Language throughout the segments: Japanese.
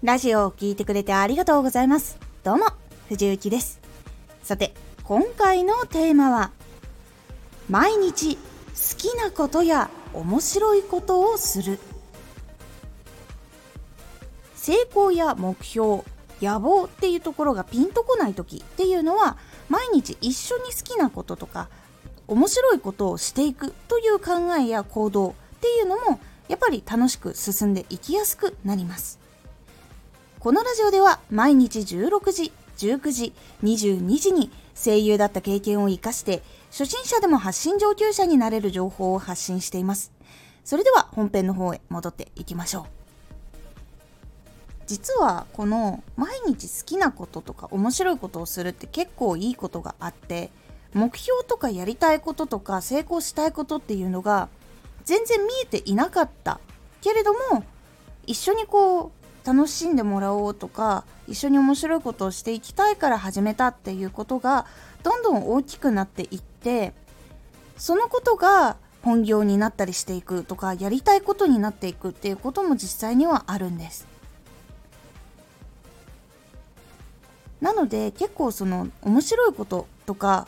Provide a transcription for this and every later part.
ラジオを聴いてくれてありがとうございます。どうも、藤幸です。さて、今回のテーマは、毎日好きなことや面白いことをする。成功や目標、野望っていうところがピンとこない時っていうのは、毎日一緒に好きなこととか、面白いことをしていくという考えや行動っていうのもやっぱり楽しく進んでいきやすくなりますこのラジオでは毎日16時、19時、22時に声優だった経験を活かして初心者でも発信上級者になれる情報を発信しています。それでは本編の方へ戻っていきましょう。実はこの毎日好きなこととか面白いことをするって結構いいことがあって目標とかやりたいこととか成功したいことっていうのが全然見えていなかったけれども一緒にこう楽しんでもらおうとか一緒に面白いことをしていきたいから始めたっていうことがどんどん大きくなっていってそのことが本業になったりしていくとかやりたいことになっていくっていうことも実際にはあるんです。なので結構その面白いこととか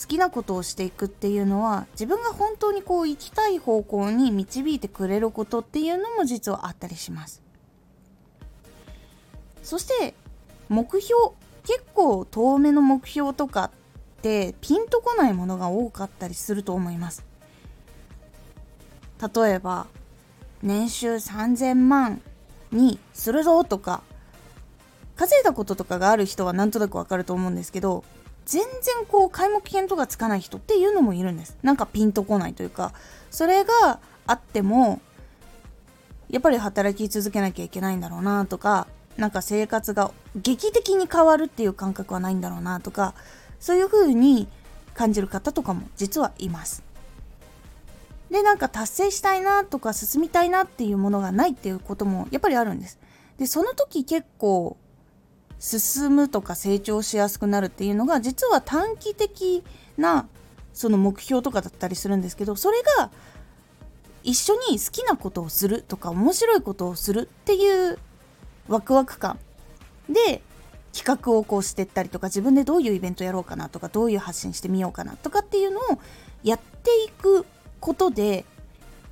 好きなことをしていくっていうのは自分が本当にこう行きたい方向に導いてくれることっていうのも実はあったりします。そして目標結構遠目の目標とかってピンとこないものが多かったりすると思います。例えば年収3000万にするぞとか稼いだこととかがある人はなんとなくわかると思うんですけど全然こう開目見とかつかない人っていうのもいるんです。なんかピンとこないというかそれがあってもやっぱり働き続けなきゃいけないんだろうなとかなんか生活が劇的に変わるっていう感覚はないんだろうなとかそういう風に感じる方とかも実はいます。でなんか達成したいなとか進みたいなっていうものがないっていうこともやっぱりあるんです。でその時結構進むとか成長しやすくなるっていうのが実は短期的なその目標とかだったりするんですけどそれが一緒に好きなことをするとか面白いことをするっていうワクワク感。で企画をこうしてったりとか自分でどういうイベントやろうかなとかどういう発信してみようかなとかっていうのをやっていくことで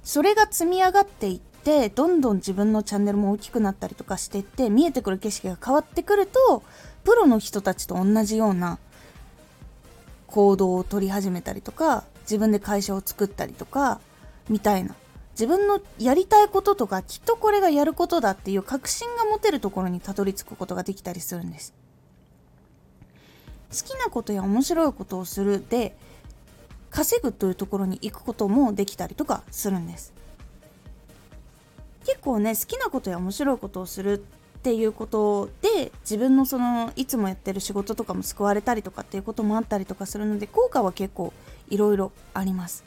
それが積み上がっていってどんどん自分のチャンネルも大きくなったりとかしていって見えてくる景色が変わってくるとプロの人たちと同じような行動を取り始めたりとか自分で会社を作ったりとかみたいな。自分のやりたいこととかきっとこれがやることだっていう確信が持てるところにたどり着くことができたりするんです。好きなことや面白いことをするで稼ぐというところに行くこともできたりとかするんです。結構ね好きなことや面白いことをするっていうことで自分のそのいつもやってる仕事とかも救われたりとかっていうこともあったりとかするので効果は結構いろいろあります。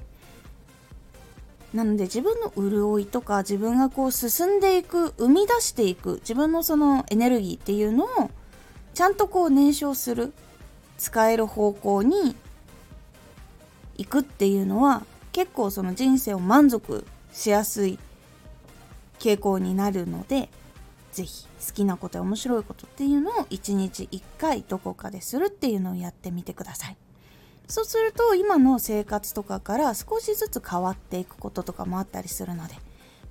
なので自分の潤いとか自分がこう進んでいく生み出していく自分のそのエネルギーっていうのをちゃんとこう燃焼する使える方向に行くっていうのは結構その人生を満足しやすい傾向になるので是非好きなことや面白いことっていうのを一日1回どこかでするっていうのをやってみてください。そうすると今の生活とかから少しずつ変わっていくこととかもあったりするので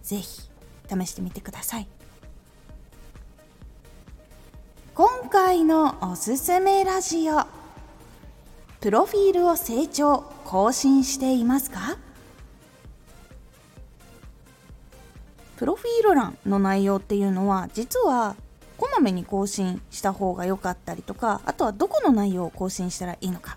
是非試してみてください。今回のおすすめラジオプロフィールを成長更新していますか？プロフィール欄の内容っていうのは実はこまめに更新した方が良かったりとかあとはどこの内容を更新したらいいのか。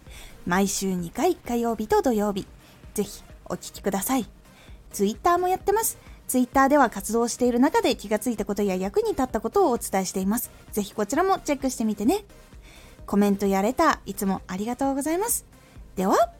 毎週2回火曜日と土曜日。ぜひお聴きください。Twitter もやってます。Twitter では活動している中で気がついたことや役に立ったことをお伝えしています。ぜひこちらもチェックしてみてね。コメントやレター、いつもありがとうございます。では、また